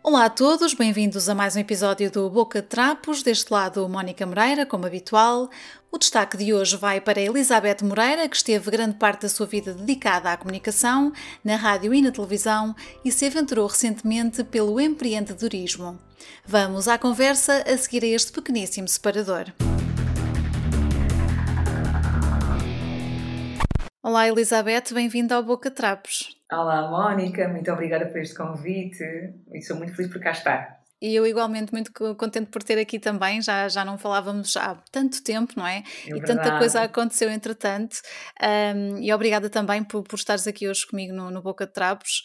Olá a todos, bem-vindos a mais um episódio do Boca de Trapos. Deste lado, Mónica Moreira, como habitual. O destaque de hoje vai para Elizabeth Moreira, que esteve grande parte da sua vida dedicada à comunicação, na rádio e na televisão e se aventurou recentemente pelo empreendedorismo. Vamos à conversa a seguir a este pequeníssimo separador. Olá Elizabeth, bem-vinda ao Boca Trapos. Olá Mónica, muito obrigada por este convite e sou muito feliz por cá estar. E eu igualmente muito contente por ter aqui também, já, já não falávamos há tanto tempo, não é? é e tanta coisa aconteceu entretanto. Um, e obrigada também por, por estares aqui hoje comigo no, no Boca de Trapos.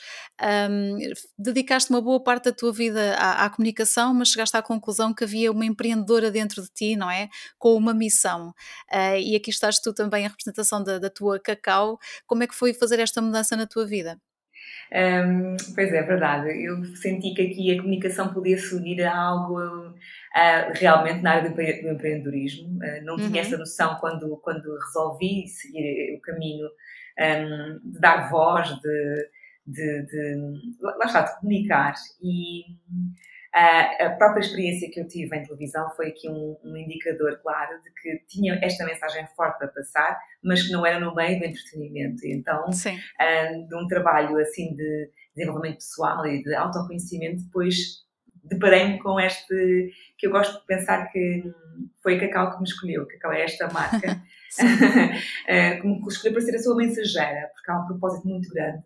Um, dedicaste uma boa parte da tua vida à, à, comunicação, mas chegaste à conclusão que havia uma empreendedora dentro de ti, não é? Com uma missão. Uh, e aqui estás tu também, a representação da, da tua Cacau. Como é que foi fazer esta mudança na tua vida? Um, pois é, verdade. Eu senti que aqui a comunicação podia seguir a algo uh, realmente na área do, do empreendedorismo. Uh, não uhum. tinha essa noção quando, quando resolvi seguir o caminho um, de dar voz, de, de, de, lá está, de comunicar. E a própria experiência que eu tive em televisão foi aqui um, um, indicador claro de que tinha esta mensagem forte para passar, mas que não era no meio do entretenimento. Então, uh, de um trabalho assim de desenvolvimento pessoal e de autoconhecimento, depois deparei-me com este eu gosto de pensar que foi a Cacau que me escolheu, Cacau é esta marca Eh, que me escolheu para ser a sua mensageira, porque há um propósito muito grande.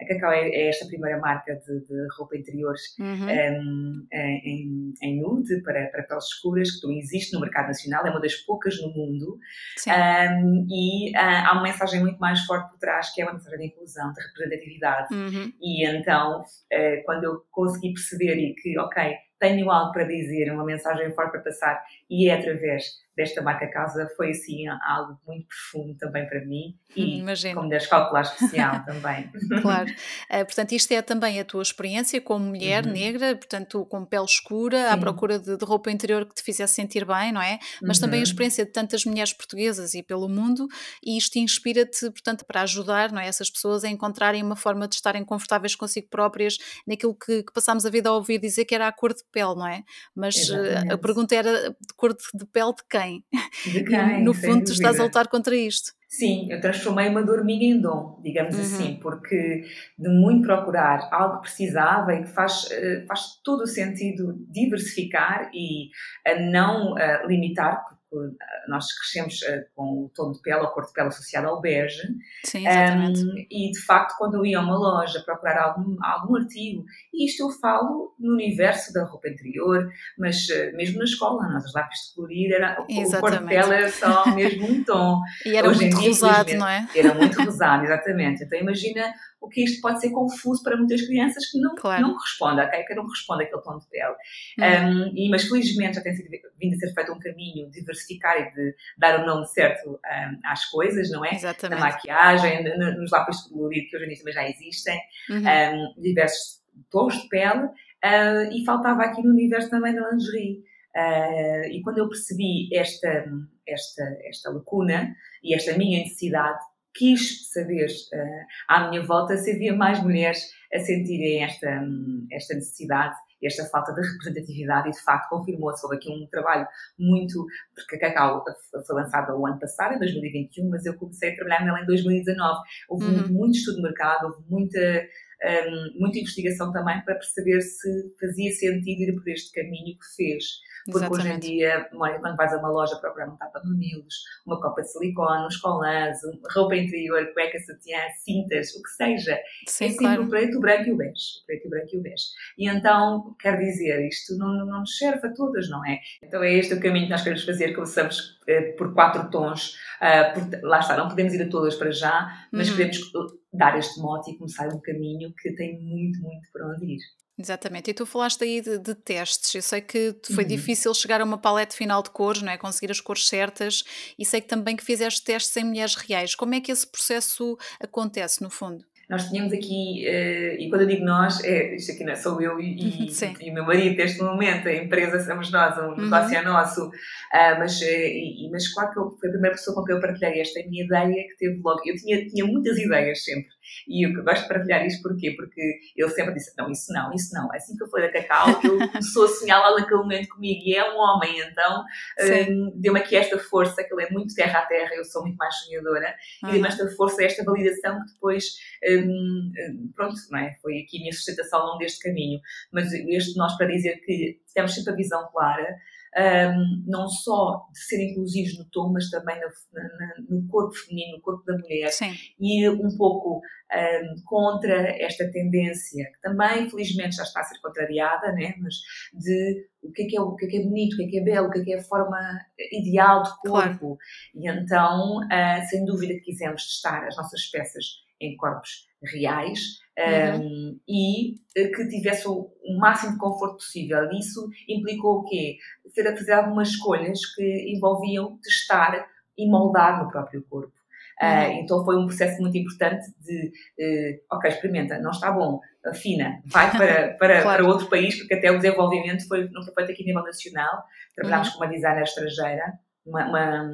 A Cacau é, é esta primeira marca de, de roupa interiores uhum. um, em, em, nude para, para peles escuras que não existe no mercado nacional, é uma das poucas no mundo. Um, e uh, há uma mensagem muito mais forte por trás, que é uma mensagem de inclusão, de representatividade. Uhum. E então, uh, quando eu consegui perceber e que, ok, tenho algo para dizer, uma mensagem forte para passar, e é através desta marca casa foi assim algo muito profundo também para mim e Imagino. como mulher calcular especial também. Claro, uh, portanto isto é também a tua experiência como mulher uhum. negra, portanto com pele escura, Sim. à procura de, de, roupa interior que te fizesse sentir bem, não é? Mas uhum. também a uhum. experiência de tantas mulheres portuguesas e pelo mundo e isto inspira-te, portanto, para ajudar não é, essas pessoas a encontrarem uma forma de estarem confortáveis consigo próprias naquilo que, que passámos a vida a ouvir dizer que era a cor de pele, não é? Mas eh, Exatamente. a pergunta era de cor de pele de quem? De quem? no fundo, tu estás a lutar contra isto. Sim, eu transformei uma dor minha em dom, digamos uhum. assim, porque de muito procurar algo que precisava e que faz, eh, faz todo o sentido diversificar e não uh, limitar, nós crescemos uh, com o tom de pele, a cor de pele associada ao bege. Sim, exatamente. Um, e de facto, quando eu ia a uma loja procurar algum, algum artigo, e isto eu falo no universo da roupa interior, mas uh, mesmo na escola, nós os lápis de colorir, era, o cor de pele era só mesmo um tom. E era Hoje muito dia, rosado, não é? Era muito rosado, exatamente. Então imagina o que isto pode ser confuso para muitas crianças que não, claro. não correspondem, okay? que não corresponde àquele tom de pele. Uhum. Um, e, mas felizmente já tem sido, vindo a ser feito um caminho de diversificar e de dar o nome certo um, às coisas, não é? Exatamente. Na maquiagem, nos lápis de colorido, que hoje em dia também já existem, uhum. um, diversos tons de pele, uh, e faltava aqui no universo também da lingerie. Uh, e quando eu percebi esta, esta, esta lacuna e esta minha necessidade, quis saber uh, à minha volta se havia mais mulheres a sentirem esta, esta necessidade, esta falta de representatividade e de facto confirmou-se. Houve aqui um trabalho muito, porque a Cacau foi lançada o ano passado, em 2021, mas eu comecei a trabalhar nela em 2019. Houve uhum. muito estudo de mercado, houve muita, um, muita investigação também para perceber se fazia sentido ir por este caminho que fez. Porque Exatamente. hoje em dia, quando vais a uma loja procurar um tapa de mamilos, uma copa de silicone, uns colãs, roupa interior, cueca, sutiã, cintas, o que seja, Sim, é sempre claro. o preto, o branco e o bege. O preto, o branco e o bege. E então, quer dizer, isto não, não nos serve a todas, não é? Então é este o caminho que nós queremos fazer, começamos eh, por quatro tons, uh, por, lá está, não podemos ir a todas para já, mas uhum. queremos dar este mote e começar um caminho que tem muito, muito para onde ir. Exatamente, e tu falaste aí de, de testes. Eu sei que foi uhum. difícil chegar a uma paleta final de cores, não é? Conseguir as cores certas, e sei que também que fizeste testes em mulheres reais. Como é que esse processo acontece, no fundo? Nós tínhamos aqui, uh, e quando eu digo nós, é, isto aqui não é sou eu e, e, o meu marido neste momento, a empresa somos nós, o uhum. negócio uhum. é nosso, uh, mas, uh, e, mas claro que eu, foi a primeira pessoa com quem eu partilhei esta minha ideia que teve logo, eu tinha, tinha muitas ideias sempre, e eu gosto de partilhar isto porquê? Porque ele sempre disse, não, isso não, isso não, assim que eu fui da Cacau, ele começou a sonhar lá naquele momento comigo, e é um homem, então um, deu-me aqui esta força, que ele é muito terra a terra, eu sou muito mais sonhadora, uhum. e deu-me esta força, esta validação que depois um, pronto, não é? foi aqui a minha sustentação ao longo deste caminho. Mas este nós para dizer que temos sempre a visão clara, um, não só de ser inclusivos no tom, mas também no, na, no corpo feminino, no corpo da mulher, Sim. e um pouco um, contra esta tendência, que também, felizmente, já está a ser contrariada, né? mas de o que é que é, o que é, que é bonito, o que é que é belo, o que é que é a forma ideal de corpo. Claro. E então, uh, sem dúvida que quisemos testar as nossas peças em corpos reais uhum. um, e eh, que tivesse o, máximo de conforto possível. Isso implicou o quê? Ter a fazer algumas escolhas que envolviam testar e moldar no próprio corpo. Ah, uhum. Uh, então foi um processo muito importante de, uh, ok, experimenta, não está bom, afina, vai para, para, claro. para outro país, porque até o desenvolvimento foi, não foi feito aqui a nível nacional. Trabalhámos uhum. com uma designer estrangeira, uma, uma,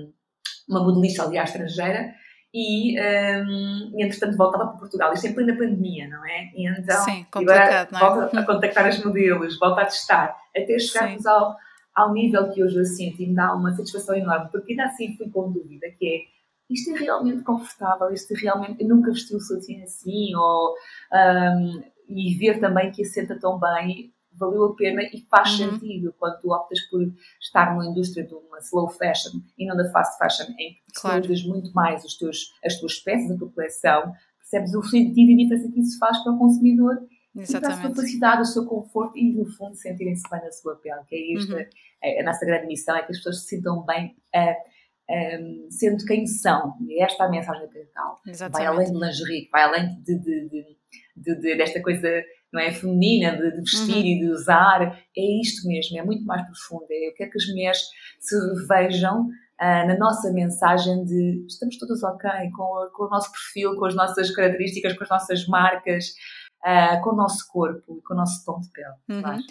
uma modelista, aliás, estrangeira, e, um, e entretanto voltava para Portugal, isto é plena pandemia, não é? E então Sim, agora é? volta a contactar as modelos, volta a testar, até chegarmos ao, ao nível que hoje eu sinto e me dá uma satisfação enorme, porque ainda assim fui com dúvida, que é isto é realmente confortável, isto é realmente, eu nunca vesti o sozinho assim, ou, um, e ver também que assenta tão bem valeu a pena e faz uhum. sentido quando tu optas por estar numa indústria de uma slow fashion e não da fast fashion, em que claro. muito mais os teus, as tuas peças, a tua coleção, percebes o sentido e a diferença que isso faz para o consumidor Exatamente. e para a sua felicidade, o seu conforto e, no fundo, sentirem-se bem na sua pele, que é isto, uhum. é, a nossa grande missão é que as pessoas se sintam bem uh, um, sendo quem são. E esta é a mensagem da Cacau. Vai além de lingerie, vai além de, de, de, desta coisa não é, feminina de, de vestir uhum. e de usar, é isto mesmo, é muito mais profundo. É, eu quero que as mulheres se revejam uh, na nossa mensagem de estamos todas ok com, com, o nosso perfil, com as nossas características, com as nossas marcas, uh, com o nosso corpo, com o nosso tom de pele. Uhum.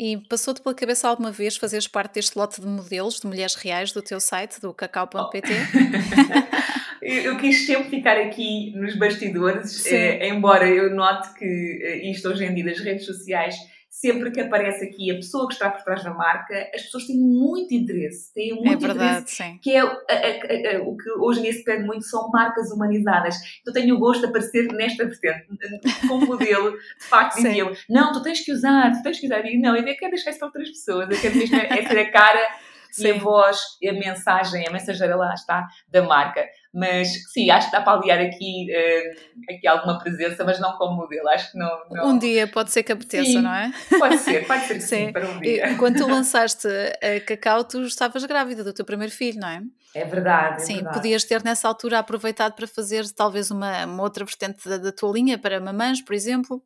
E passou-te pela cabeça alguma vez fazeres parte deste lote de modelos de mulheres reais do teu site, do cacau.pt? Oh. eu, quis sempre ficar aqui nos bastidores, eh, embora eu note que eh, isto hoje em dia das redes sociais sempre que aparece aqui a pessoa que está por trás da marca, as pessoas têm muito interesse, têm muito é verdade, interesse, sim. que é a, a, a, o que hoje em dia se pede muito, são marcas humanizadas. Então tenho o gosto de aparecer nesta vertente, como modelo, de facto diziam, não, tu tens que usar, tu tens que usar, e não, eu quero deixar isso para outras pessoas, eu quero mesmo é ser a cara Sim. e a voz, a mensagem, a mensageira lá está, da marca. Mas sim, acho que dá para aliar aqui, uh, aqui alguma presença, mas não como modelo. Acho que não. não... Um dia pode ser que apeteça, sim, não é? Pode ser, pode ser que sim, sim para um dia. E, quando tu lançaste a Cacau, tu estavas grávida do teu primeiro filho, não é? É verdade. É Sim, verdade. podias ter nessa altura aproveitado para fazer talvez uma, uma outra vertente da, da tua linha para mamães, por exemplo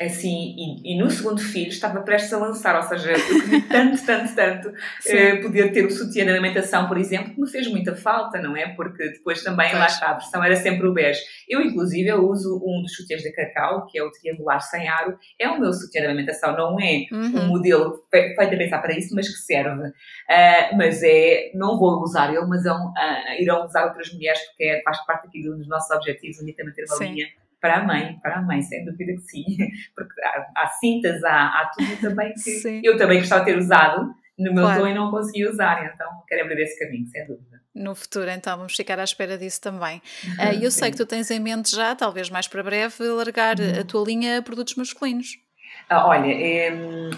assim, e, e, no segundo filho estava prestes a lançar, ou seja, eu queria tanto, tanto, tanto uh, poder ter o sutiã de alimentação, por exemplo, que me fez muita falta, não é? Porque depois também, pois. lá está, a versão era sempre o bege. Eu, inclusive, eu uso um dos sutiãs de cacau, que é o triangular sem aro, é o meu sutiã de alimentação, não é uhum. um modelo feito a pensar para isso, mas que serve. Uh, mas é, não vou usar ele, mas é um, uh, irão usar outras mulheres, porque é, faz parte aqui dos nossos objetivos, a também ter uma Sim. linha para a mãe, para a mãe, sem dúvida que sim. Porque há, há cintas, há, há tudo também que sim. eu também gostava de ter usado no meu claro. tom e não consegui usar, então quero abrir esse caminho, sem dúvida. No futuro, então, vamos ficar à espera disso também. Uh, eu sei que tu tens em mente já, talvez mais para breve, largar uhum. a tua linha a produtos masculinos. Ah, olha, é,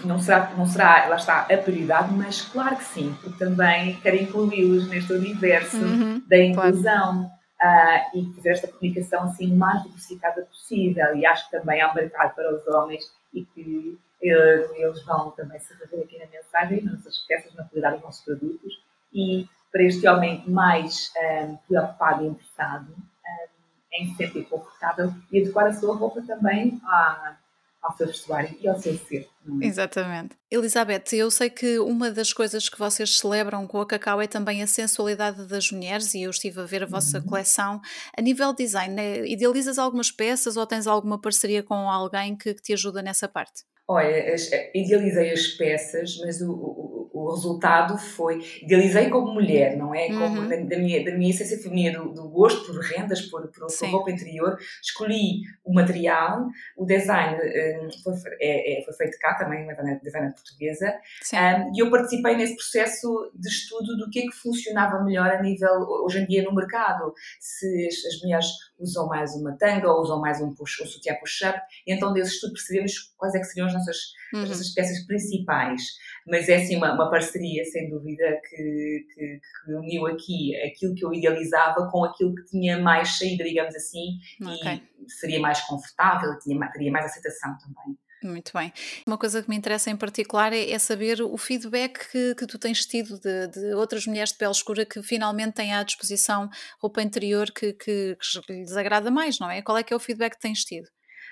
não, será, não será, lá está, a prioridade, mas claro que sim, porque também quero incluí-los neste universo uhum, da inclusão. Claro uh, e fazer esta comunicação assim mais diversificada possível. E acho que também há um mercado para os homens e que uh, eles vão também se rever aqui na mensagem, nas nossas peças, na qualidade dos nossos produtos. E para este homem mais um, ah, preocupado e interessado um, em se sentir confortável e adequar a sua roupa também à, ao seu vestuário e ao seu ser. É? Exatamente. Elizabeth, eu sei que uma das coisas que vocês celebram com a Cacau é também a sensualidade das mulheres e eu estive a ver a vossa uhum. coleção. A nível design, né, idealizas algumas peças ou tens alguma parceria com alguém que, que te ajuda nessa parte? Olha, idealizei as peças, mas o, o, o, resultado foi. Idealizei como mulher, não é? Como uhum. da, da, minha, da minha essência feminina, do, do gosto por rendas, por, por, por, roupa interior. Escolhi o material, o design um, foi, é, é, foi feito cá também, uma designer portuguesa, um, e eu participei nesse processo de estudo do que é que funcionava melhor a nível, hoje em dia, no mercado. Se as, as mulheres usam mais uma tanga ou usam mais um, push, um sutiã push-up, então desse estudo percebemos quais é que seriam as nossas, uhum. as nossas peças principais. Mas é assim uma, uma parceria, sem dúvida, que, que, que, uniu aqui aquilo que eu idealizava com aquilo que tinha mais saída, digamos assim, okay. e seria mais confortável, tinha, teria mais aceitação também. Muito bem. Uma coisa que me interessa em particular é, é saber o feedback que, que tu tens tido de, de, outras mulheres de pele escura que finalmente têm à disposição roupa interior que, que, que lhes agrada mais, não é? Qual é que é o feedback que tens tido?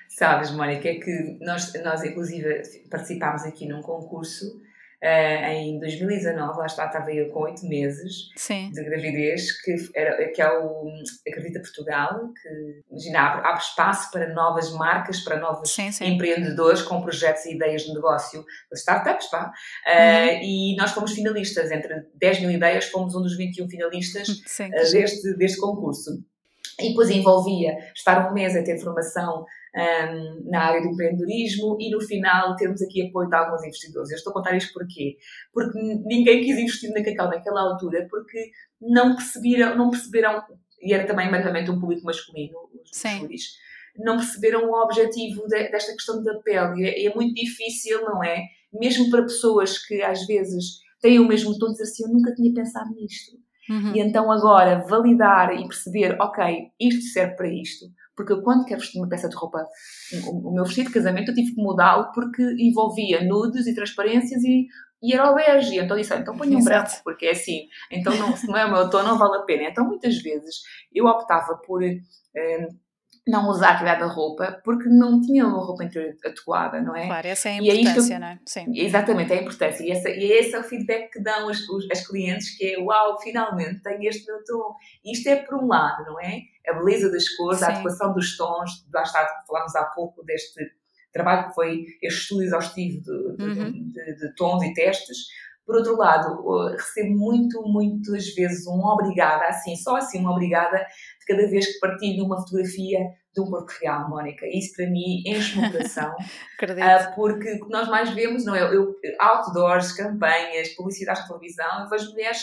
Sabes, Mónica, é que nós, nós inclusive participámos aqui num concurso Uh, em 2019, lá está, estava eu com oito meses Sim. de gravidez, que, era, que é o Acredita Portugal, que imagina, abre, abre espaço para novas marcas, para novos sim, sim. empreendedores com projetos e ideias de negócio, startups, pá. Uh, uhum. E nós fomos finalistas, entre 10 mil ideias, fomos um dos 21 finalistas uh, deste, deste concurso. E depois envolvia estar um mês a ter formação um, na área do empreendedorismo e no final termos aqui apoio de alguns investidores. Eu estou a contar isto porquê? Porque ninguém quis investir na Cacau naquela altura porque não perceberam, não perceberam e era também meramente um público masculino, os júris, não perceberam o objetivo de, desta questão da pele. É, é muito difícil, não é? Mesmo para pessoas que às vezes têm o mesmo tom, dizer assim, eu nunca tinha pensado nisto. Uhum. E então agora validar e perceber, ok, isto serve para isto. Porque eu, quando quero vestir uma peça de roupa, o, o meu vestido de casamento, eu tive que mudá-lo porque envolvia nudes e transparências e, e era o bege. Então disse, então ponha um branco, porque é assim. Então não, se não é o meu tom, não vale a pena. Então muitas vezes eu optava por. Eh, não usar aquela roupa porque não tinha uma roupa interior adequada, não é? Claro, essa é a importância, é não é? Sim. Exatamente, é a importância. E, essa, e esse é o feedback que dão as, os, as clientes, que é, uau, finalmente tenho este meu tom. Isto é por um lado, não é? A beleza das cores, Sim. a adequação dos tons, lá está, falámos há pouco deste trabalho que foi este estudo exaustivo de, de, uhum. de, de tons e testes, por outro lado, recebo muito, muitas vezes um obrigada, assim, só assim, uma obrigada cada vez que partilho uma fotografia de um corpo real, Mónica. Isso para mim enche o coração. uh, porque o que nós mais vemos, não é? Eu, outdoors, campanhas, publicidades de televisão, eu vejo mulheres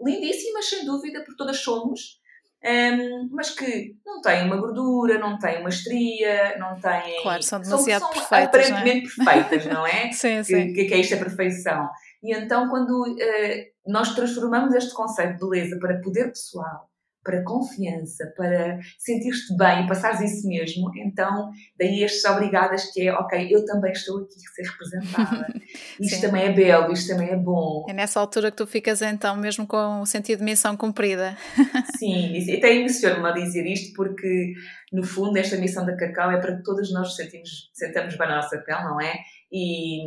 lindíssimas, sem dúvida, porque todas somos, um, mas que não têm uma gordura, não têm uma estria, não têm. Claro, são demasiado são, são perfeitas. Aparentemente não é? perfeitas, não é? sim, sim. Que, que é isto a perfeição. E então, quando uh, nós transformamos este conceito de beleza para poder pessoal, para confiança, para sentir-te bem e passares isso mesmo, então daí estes obrigadas que é, ok, eu também estou aqui a ser representada. Isto também é belo, isto também é bom. É nessa altura que tu ficas então mesmo com o sentido de missão cumprida. Sim, e até emociono-me a dizer isto porque no fundo esta missão da Cacau é para que todos nós nos sentimos, sentamos bem na nossa pele, não é? E,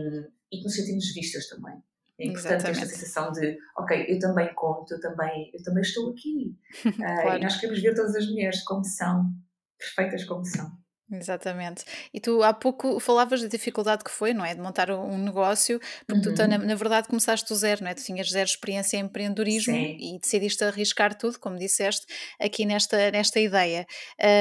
e que nos sentimos vistas também. É importante esta sensação de, ok, eu também conto, eu também, eu também estou aqui. claro. uh, e nós queremos ver todas as mulheres como são, perfeitas como são. Exatamente. E tu há pouco falavas da dificuldade que foi, não é? De montar um negócio, porque uhum. tu, na, na, verdade, começaste do zero, não é? Tu tinhas zero experiência em empreendedorismo Sim. e decidiste arriscar tudo, como disseste, aqui nesta, nesta ideia.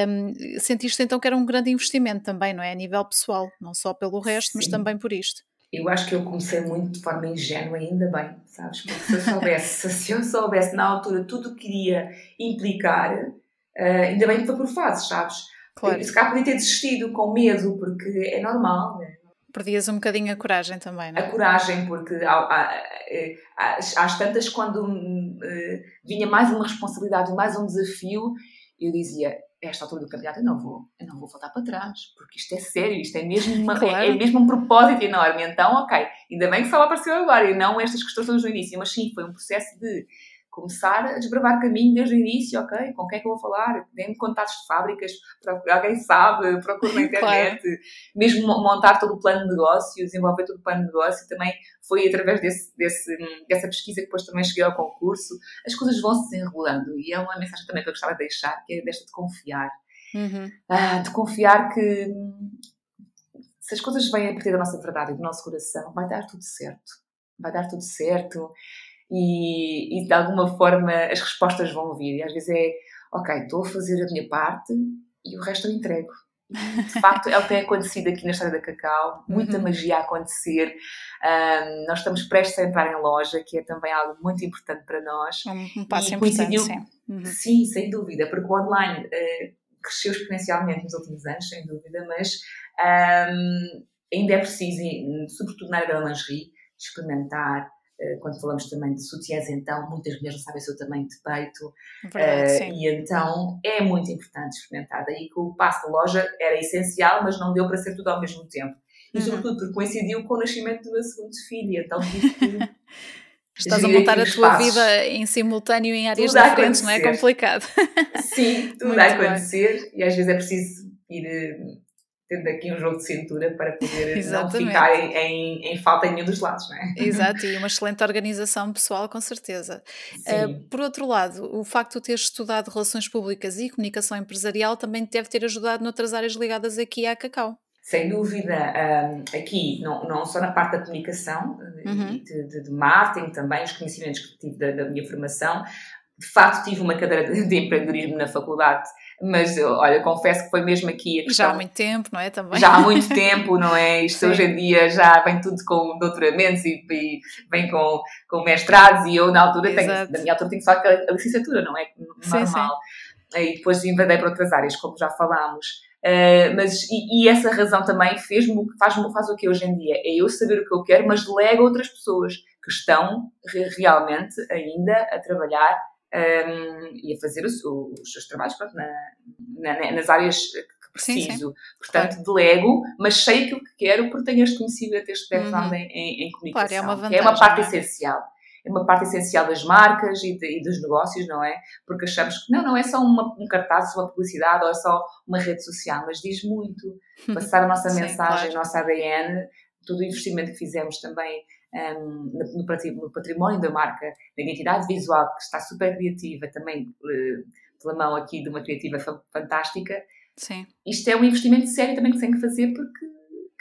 Um, sentiste então que era um grande investimento também, não é? A nível pessoal, não só pelo resto, Sim. mas também por isto eu acho que eu comecei muito de forma ingênua, ainda bem, sabes? Porque se eu soubesse, se eu soubesse na altura tudo o que iria implicar, uh, ainda bem que foi por fases, sabes? Claro. Se calhar podia ter desistido com medo, porque é normal, né? Perdias um bocadinho a coragem também, não é? A coragem, porque há, às tantas, quando uh, vinha mais uma responsabilidade, mais um desafio, eu dizia: esta altura do campeonato eu não vou, eu não vou voltar para trás, porque isto é sério, isto é mesmo, uma, claro. é, é, mesmo um propósito enorme. Então, ok, ainda bem que só apareceu agora e não estas questões todas no início, mas sim, foi um processo de começar a desbravar caminho desde o início, ok? Com quem é que eu vou falar? Dê-me contatos de fábricas, alguém sabe, procura na internet. claro. Mesmo montar todo o plano de negócio, desenvolver todo o plano de negócio, também foi através desse, desse, dessa pesquisa que depois também cheguei ao concurso. As coisas vão se desenrolando e é uma mensagem também que eu gostava de deixar, que é desta de confiar. Uhum. Ah, de confiar que se as coisas vêm a partir da nossa verdade e do nosso coração, vai dar tudo certo. Vai dar tudo certo e, e de alguma forma as respostas vão vir. E às vezes é, ok, estou a fazer a minha parte e o resto eu entrego. De facto, é o que tem acontecido aqui na história da Cacau, muita uhum. magia a acontecer. Um, nós estamos prestes a entrar em loja, que é também algo muito importante para nós. Um, um passo e importante, sim. Uhum. Sim, sem dúvida, porque o online uh, cresceu exponencialmente nos últimos anos, sem dúvida, mas um, ainda é preciso, sobretudo na área da lingerie, experimentar, quando falamos também de sutiãs, então, muitas mulheres não sabem o seu tamanho de peito. Verdade, uh, e então é muito importante experimentar. Daí que o passo da loja era essencial, mas não deu para ser tudo ao mesmo tempo. E uhum. sobretudo porque coincidiu com o nascimento do meu segundo filho, então tive que. Estás a montar a tua passos. vida em simultâneo em áreas tudo diferentes, não é complicado? Sim, tudo muito a acontecer bem. e às vezes é preciso ir eh, tendo aqui um jogo de cintura para poder não ficar em, em, em, falta em nenhum dos lados, não é? Exato, e uma excelente organização pessoal, com certeza. Uh, por outro lado, o facto de teres estudado relações públicas e comunicação empresarial também deve ter ajudado noutras áreas ligadas aqui à Cacau. Sem dúvida, um, aqui, não, não só na parte da comunicação uhum. e de, de, de, marketing também, os conhecimentos que tive da, da minha formação, de facto tive uma cadeira de, de empreendedorismo na faculdade mas olha, confesso que foi mesmo aqui a questão. Já há muito tempo, não é? Também. Já há muito tempo, não é? Isto Sim. hoje em dia já vem tudo com doutoramentos e, e vem com, com mestrados e eu na altura tenho, na minha altura tenho só a licenciatura, não é? Normal. Sim, sim. E depois invadei para outras áreas, como já falámos. Uh, mas, e, e, essa razão também fez-me, faz-me, faz o que hoje em dia? É eu saber o que eu quero, mas delego a outras pessoas que estão realmente ainda a trabalhar um, e a fazer os, os seus trabalhos pronto, na, na, nas áreas que preciso. Sim, sim. Portanto, claro. delego, mas sei aquilo que quero porque tenho este conhecimento, este background uhum. em, em, comunicação. Claro, é uma vantagem. É uma parte é? essencial. É uma parte essencial das marcas e, de, e, dos negócios, não é? Porque achamos que não, não é só uma, um cartaz, uma publicidade ou é só uma rede social, mas diz muito. Passar a nossa mensagem, claro. a nossa ADN, todo o investimento que fizemos também um, no, património da marca, na identidade visual, que está super criativa, também uh, pela mão aqui de uma criativa fantástica. Sim. Isto é um investimento sério também que tem que fazer porque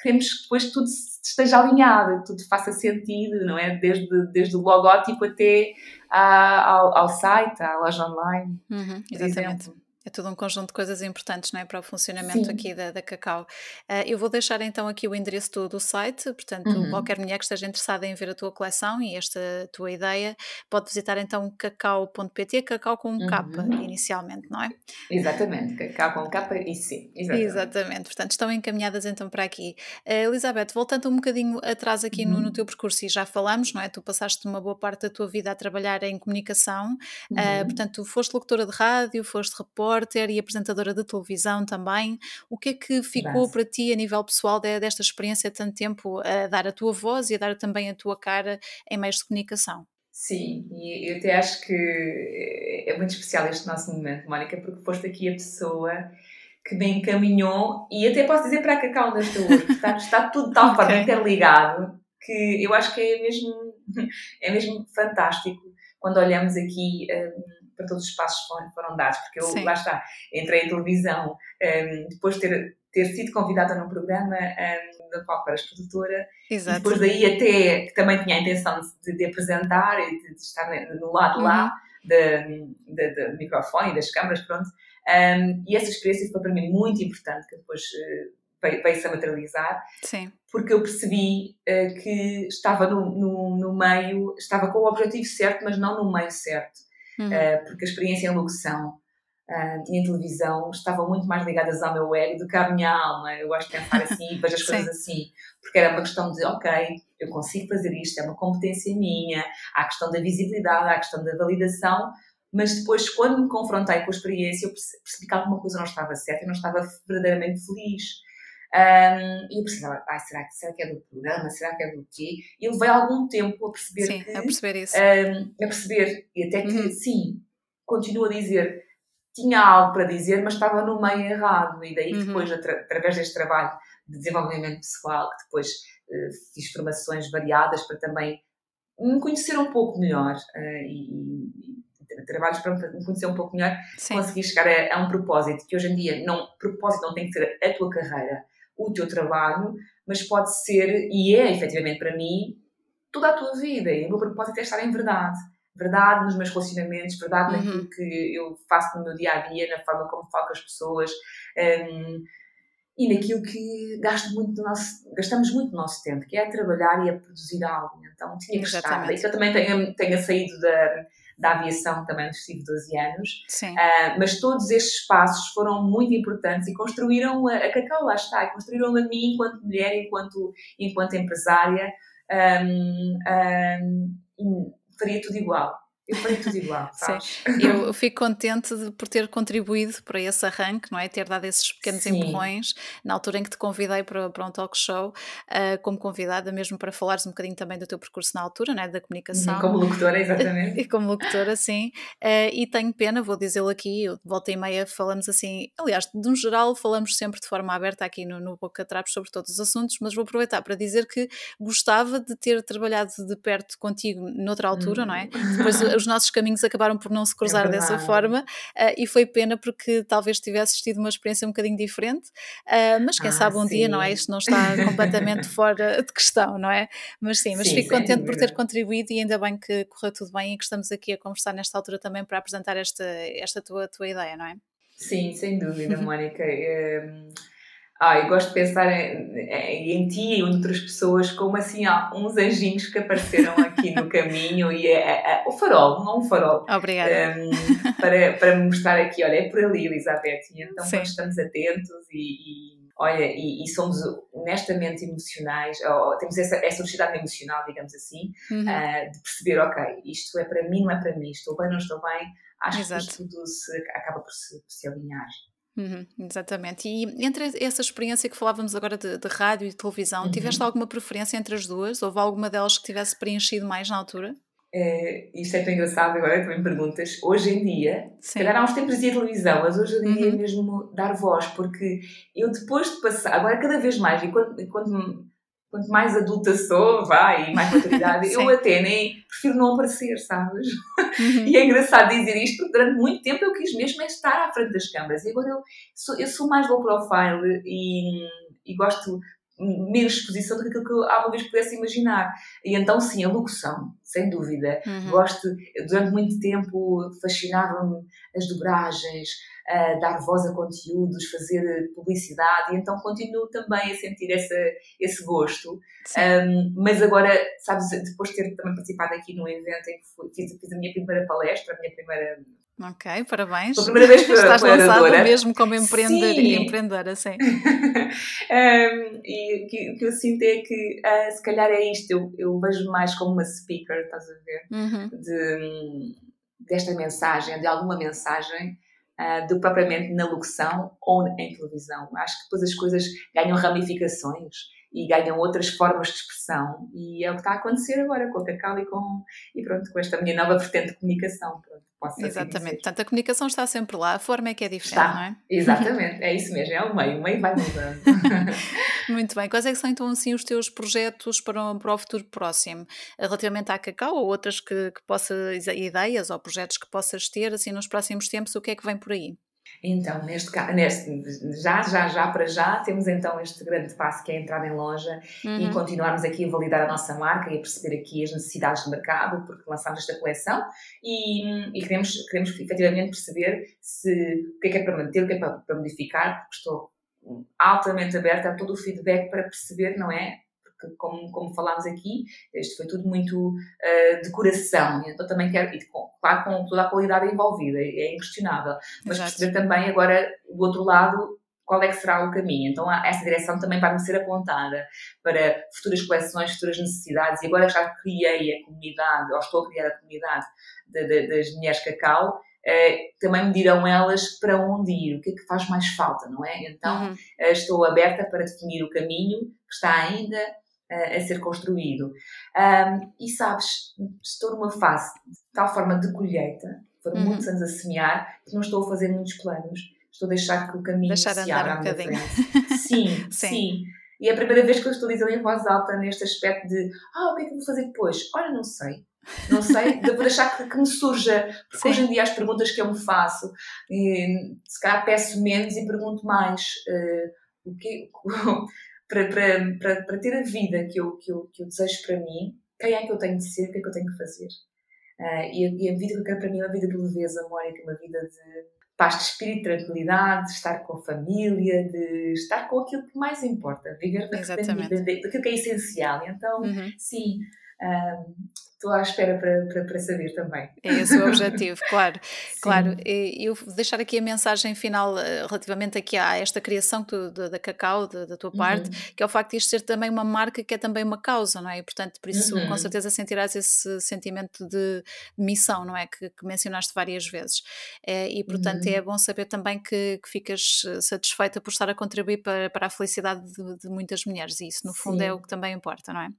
queremos que depois tudo esteja alinhado, tudo faça sentido, não é? Desde, desde o logótipo até à, ao, ao site, à loja online. Uhum, exatamente. Exemplo. É todo um conjunto de coisas importantes não é, para o funcionamento Sim. aqui da, da Cacau. Uh, eu vou deixar então aqui o endereço do, do site, portanto, uhum. qualquer mulher que esteja interessada em ver a tua coleção e esta tua ideia, pode visitar então cacau.pt, cacau com um uhum. K inicialmente, não é? Exatamente, cacau com K e sim. Exatamente. exatamente, portanto, estão encaminhadas então para aqui. Uh, Elizabeth, voltando um bocadinho atrás aqui uhum. no, no, teu percurso, e já falamos, não é? Tu passaste uma boa parte da tua vida a trabalhar em comunicação, uh, portanto, foste locutora de rádio, foste repórter repórter e apresentadora de televisão também. O que é que ficou para ti a nível pessoal desta experiência de tanto tempo a dar a tua voz e a dar também a tua cara em meios de comunicação? Sim, e eu até acho que é muito especial este nosso momento, Mónica, porque foste aqui a pessoa que me encaminhou e até posso dizer para a Cacau da hoje, está, está tudo tão okay. interligado que eu acho que é mesmo, é mesmo fantástico quando olhamos aqui um, para todos os passos foram, foram dados, porque eu, Sim. lá está, entrei em televisão, um, depois de ter, ter sido convidada num programa um, da qual eras produtora, Exato. depois daí até, que também tinha a intenção de, de apresentar e de, de estar no lado uhum. lá do microfone e das câmaras, pronto, um, e essa experiência foi para mim muito importante, que depois uh, veio-se a materializar, Sim. porque eu percebi uh, que estava no, no, no, meio, estava com o objetivo certo, mas não no meio certo uhum. uh, porque a experiência em locução uh, e em televisão estavam muito mais ligadas ao meu ego do que à minha alma. Eu gosto de pensar assim e vejo as coisas assim, porque era uma questão de, ok, eu consigo fazer isto, é uma competência minha, há a questão da visibilidade, há a questão da validação, mas depois, quando me confrontei com a experiência, eu percebi que alguma coisa não estava certa e não estava verdadeiramente feliz. Um, e eu pensava, ah, será, que, será que é do programa? Será que é do quê? E levei algum tempo a perceber sim, que, a perceber isso. Um, a perceber, e até que, uhum. sim, continuo a dizer, tinha algo para dizer, mas estava no meio errado. E daí, uhum. depois, através deste trabalho de desenvolvimento pessoal, que depois uh, fiz formações variadas para também me conhecer um pouco melhor uh, e, e, trabalhos para me conhecer um pouco melhor, Sim. consegui chegar a, a, um propósito, que hoje em dia, não, propósito não tem que ser a tua carreira, o teu trabalho, mas pode ser, e é efetivamente para mim, toda a tua vida. E o meu propósito é estar em verdade. Verdade nos meus relacionamentos, verdade uhum. naquilo que eu faço no meu dia a dia, na forma como falo com as pessoas. Um, e naquilo que gasto muito nosso, gastamos muito do nosso tempo, que é a trabalhar e a produzir algo. Então tinha que estar. Isso eu também tenho, tenho saído da, da aviação, também estive 12 anos. Uh, mas todos estes passos foram muito importantes e construíram a, a Cacau, lá está, construíram a mim enquanto mulher, enquanto, enquanto empresária. Um, um, faria tudo igual. Eu tudo igual, sabes? Sim. Eu fico contente de, por ter contribuído para esse arranque, não é? Ter dado esses pequenos Sim. empurrões na altura em que te convidei para, para um talk show, uh, como convidada mesmo para falares um bocadinho também do teu percurso na altura, não é? Da comunicação. Como locutora, exatamente. E como locutora, sim. Uh, e tenho pena, vou dizê-lo aqui, eu, volta e meia falamos assim, aliás, de um geral falamos sempre de forma aberta aqui no, no Boca Trapos sobre todos os assuntos, mas vou aproveitar para dizer que gostava de ter trabalhado de perto contigo noutra altura, hum. não é? Hum. Depois os nossos caminhos acabaram por não se cruzar é dessa forma uh, e foi pena porque talvez tivesses tido uma experiência um bocadinho diferente, uh, mas quem ah, sabe um sim. dia, não é? Isto não está completamente fora de questão, não é? Mas sim, mas sim, fico contente dúvida. por ter contribuído e ainda bem que correu tudo bem e que estamos aqui a conversar nesta altura também para apresentar esta, esta tua, tua ideia, não é? Sim, sem dúvida, Mónica. Ah, eu gosto de pensar em, em, em ti e em outras pessoas como assim há uns anjinhos que apareceram aqui no caminho e é, é, é, o farol, não um farol. Obrigada. Um, para, para me mostrar aqui, olha, é por ali, Elizabeth. E então nós estamos atentos e, e olha, e, e, somos honestamente emocionais, ou temos essa, essa honestidade emocional, digamos assim, uhum. uh, de perceber, ok, isto é para mim, não é para mim, estou bem, não estou bem, acho Exato. que tudo se, acaba por se, por se alinhar. Uhum, exatamente. E entre essa experiência que falávamos agora de, de rádio e de televisão, uhum. tiveste alguma preferência entre as duas? Houve alguma delas que tivesse preenchido mais na altura? É, isto é tão engraçado agora, também perguntas. Hoje em dia, Sim. se calhar há uns tempos dizia televisão, mas hoje em dia uhum. mesmo dar voz, porque eu depois de passar, agora cada vez mais, e quando, quando quanto mais adulta sou, vai, e mais maturidade, eu até nem prefiro não aparecer, sabes? Uhum. E é engraçado dizer isto, porque durante muito tempo eu quis mesmo é estar à frente das câmaras. E agora eu sou, eu sou mais low profile e, e gosto menos exposição do que aquilo que eu alguma vez pudesse imaginar. E então, sim, a locução, sem dúvida. Uhum. Gosto, durante muito tempo, fascinavam-me as dobragens, uh, dar voz a conteúdos, fazer publicidade, e então continuo também a sentir essa, esse gosto. Um, mas agora, sabes, depois de ter também participado aqui num evento em que fui, fiz, fiz a minha primeira palestra, a minha primeira Ok, parabéns. Pela primeira vez que Estás lançada mesmo como empreendedora, empreendedora sim. um, e o que, que, eu sinto é que uh, se calhar é isto, eu, eu vejo mais como uma speaker, estás a ver? Uhum. De, desta mensagem, de alguma mensagem, uh, do propriamente na locução ou em televisão. Acho que depois as coisas ganham ramificações e ganham outras formas de expressão e é o que está a acontecer agora com a Cacau e com, e pronto, com esta minha nova vertente de comunicação. Pronto, assim Exatamente, portanto a comunicação está sempre lá, a forma é que é diferente, está. não é? Exatamente, é isso mesmo, é o meio, o meio vai mudando. Muito bem, quais é que são então assim os teus projetos para, para o futuro próximo? Relativamente à Cacau ou outras que, que possas, ideias ou projetos que possas ter assim nos próximos tempos, o que é que vem por aí? Então, neste, neste já, já, já para já, temos então este grande passo que é entrar em loja uhum. e continuarmos aqui a validar a nossa marca e a perceber aqui as necessidades do mercado, porque lançámos esta coleção e, e queremos, queremos efetivamente perceber se, o que é que é para manter, o que é para, para modificar, porque estou altamente aberta a todo o feedback para perceber, não é? Porque como, como falámos aqui, isto foi tudo muito uh, decoração, então também quero, e com, claro, com toda a qualidade envolvida, é, é inquestionável, mas Exato. perceber também agora, do outro lado, qual é que será o caminho. Então, essa direção também vai-me ser apontada para futuras coleções, futuras necessidades, e agora já criei a comunidade, ou estou a criar a comunidade de, de, das mulheres cacau, também me dirão elas para onde ir, o que é que faz mais falta, não é? Então, uhum. estou aberta para definir o caminho que está ainda a ser construído. Um, e sabes, estou numa fase de tal forma de colheita, foram uhum. muitos anos a semear, que não estou a fazer muitos planos. Estou a deixar que o caminho deixar se abra um frente. Sim, sim, sim. E é a primeira vez que eu estou dizendo em voz alta neste aspecto de ah, o que é que eu vou fazer depois? Olha, não sei. Não sei, devo deixar que, que me surja, porque Sim. hoje em dia as perguntas que eu me faço, e, se calhar peço menos e pergunto mais uh, o que, para, para, para, para ter a vida que eu, que, eu, que eu desejo para mim, quem é que eu tenho de ser, o que é que eu tenho que fazer. Uh, e, a, e, a, vida que eu quero para mim é uma vida de leveza, Mónica, uma vida de paz de espírito, tranquilidade, de estar com a família, de estar com aquilo que mais importa, viver daquilo que é essencial. Então, uhum. sim, estou à espera para, para, para, saber também. É esse o objetivo, claro. claro. Eu vou deixar aqui a mensagem final eh, relativamente aqui a esta criação tu, da, da, Cacau, da, da tua uhum. parte, que é o facto de isto ser também uma marca que é também uma causa, não é? E, portanto, por isso uhum. com certeza sentirás esse sentimento de, missão, não é? Que, que, mencionaste várias vezes. É, e, portanto, uhum. é bom saber também que, que, ficas eh, satisfeita por estar a contribuir para, para a felicidade de, de muitas mulheres e isso, no fundo, é Sim. é o que também importa, não é?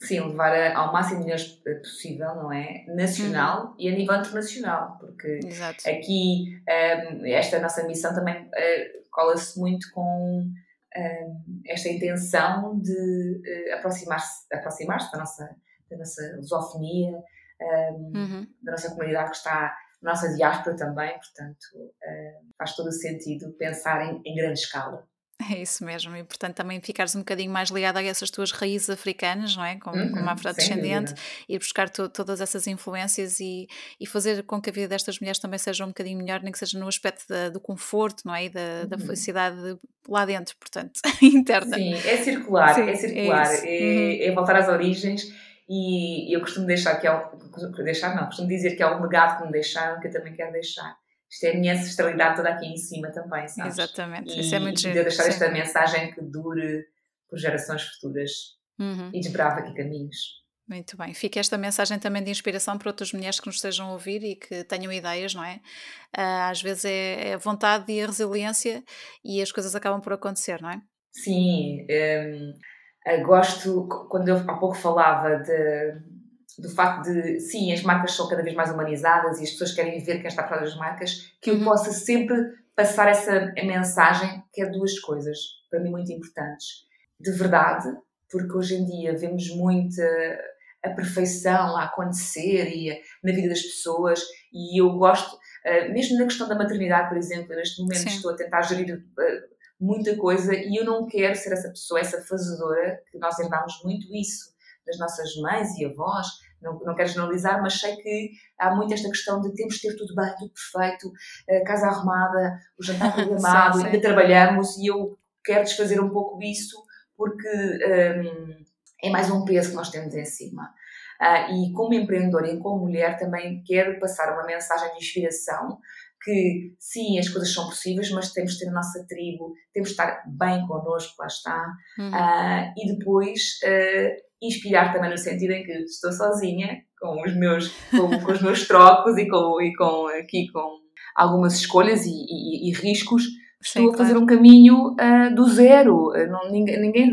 Sim, levar a, ao máximo de mulheres possível, não é? Nacional uhum. e a nível internacional, porque Exato. aqui um, esta nossa missão também uh, cola-se muito com um, esta intenção de uh, aproximar-se aproximar da nossa, da nossa lusofonia, um, uhum. da nossa comunidade que está na nossa diáspora também, portanto uh, faz todo o sentido pensar em, em grande escala. É isso mesmo, e portanto também ficares um bocadinho mais ligada a essas tuas raízes africanas, não é? Como, uhum, como afrodescendente, e buscar to, todas essas influências e, e fazer com que a vida destas mulheres também seja um bocadinho melhor, nem que seja no aspecto da, do conforto, não é? E da, uhum. da felicidade lá dentro, portanto, interna. Sim, é circular, Sim, é circular, é, é, uhum. é, voltar às origens e eu costumo deixar que é um, deixar não, costumo dizer que é um legado que me deixaram que eu também quero deixar isto é a minha ancestralidade toda aqui em cima também, sabes? Exatamente, e, isso é muito giro. E de deixar esta mensagem que dure por gerações futuras uhum. e desbrava aqui caminhos. Muito bem. Fica esta mensagem também de inspiração para outras mulheres que nos estejam a ouvir e que tenham ideias, não é? Ah, às vezes é, é a vontade e a resiliência e as coisas acabam por acontecer, não é? Sim. Um, gosto, quando eu há pouco falava de do facto de, sim, as marcas são cada vez mais humanizadas e as pessoas querem ver quem está por trás das marcas, que eu uhum. possa sempre passar essa mensagem, que é duas coisas, para mim, muito importantes. De verdade, porque hoje em dia vemos muita a perfeição a acontecer e a, na vida das pessoas e eu gosto, uh, mesmo na questão da maternidade, por exemplo, neste momento sim. estou a tentar gerir uh, muita coisa e eu não quero ser essa pessoa, essa fazedora, que nós herdamos muito isso das nossas mães e avós, não, não quero generalizar, mas sei que há muito esta questão de temos de ter tudo bem, tudo perfeito, casa arrumada, o jantar programado, ainda trabalhamos e eu quero desfazer um pouco isso porque um, é mais um peso que nós temos em cima. Uh, e como empreendedora e como mulher também quero passar uma mensagem de inspiração que sim, as coisas são possíveis, mas temos de ter a nossa tribo, temos de estar bem connosco, lá está. Uhum. Uh, e depois uh, inspirar também no sentido em que estou sozinha com os meus, com, com os meus trocos e com, e com aqui com algumas escolhas e, e, e riscos Estou Sim, a fazer claro. um caminho uh, do zero. Não, ninguém, ninguém,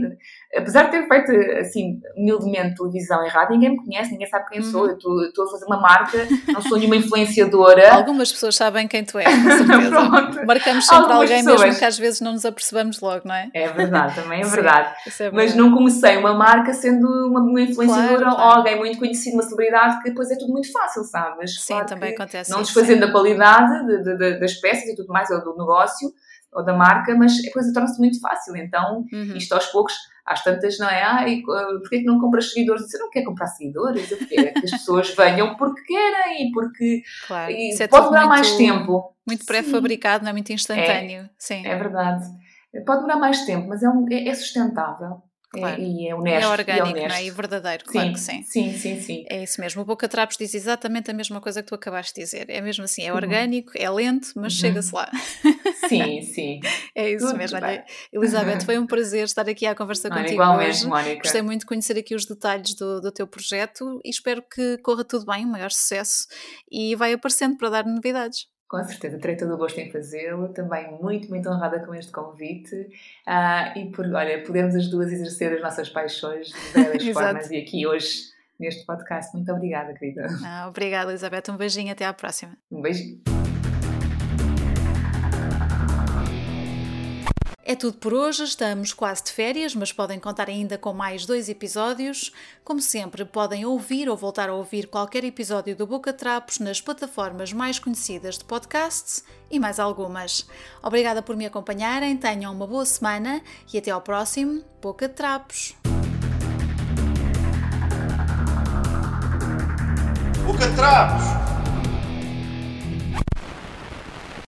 apesar de ter feito assim, humildemente televisão e rádio, ninguém me conhece, ninguém sabe quem uhum. sou. Eu estou, a fazer uma marca, não sou nenhuma influenciadora. Algumas pessoas sabem quem tu és, com certeza. Marcamos sempre Algumas alguém, pessoas. mesmo que às vezes não nos apercebemos logo, não é? É verdade, também é verdade. é Mas não comecei uma marca sendo uma, uma influenciadora claro, claro. ou alguém muito conhecido, uma celebridade, que depois é tudo muito fácil, sabes? Sim, claro também acontece. Não desfazendo a qualidade de, de, de, das peças e tudo mais, ou do negócio ou da marca, mas a coisa torna-se muito fácil. Então, uhum. isto aos poucos, às tantas, não é? Ai, porquê que não compras seguidores? Você não quer comprar seguidores? Eu quero que as pessoas venham porque querem e porque claro. e é pode demorar mais tempo. Muito pré-fabricado, não é muito instantâneo. É, Sim. é verdade. Pode demorar mais tempo, mas é, um, é, é sustentável. É, claro. e é honesto. É orgânico, e, é não é? E verdadeiro, claro que sim. Sim, sim, sim. É isso mesmo. O Boca Trapos diz exatamente a mesma coisa que tu acabaste de dizer. É mesmo assim, é uhum. orgânico, é lento, mas uhum. chega-se lá. Sim, sim. é isso Tudo mesmo. Olha, Elizabeth, foi um prazer estar aqui à conversa Não, contigo hoje. Mónica. Gostei muito de conhecer aqui os detalhes do, do teu projeto e espero que corra tudo bem, um maior sucesso e vai aparecendo para dar novidades. Com certeza, terei todo o gosto em fazê-lo. Também muito, muito honrada com este convite. Uh, e por, olha, podemos as duas exercer as nossas paixões de várias formas. E aqui hoje, neste podcast. Muito obrigada, querida. Ah, obrigada, Elizabeth. Um beijinho. Até à próxima. Um beijinho. É tudo por hoje, estamos quase de férias, mas podem contar ainda com mais dois episódios. Como sempre, podem ouvir ou voltar a ouvir qualquer episódio do Boca Trapos nas plataformas mais conhecidas de podcasts e mais algumas. Obrigada por me acompanharem, tenham uma boa semana e até ao próximo Boca Trapos. Boca Trapos!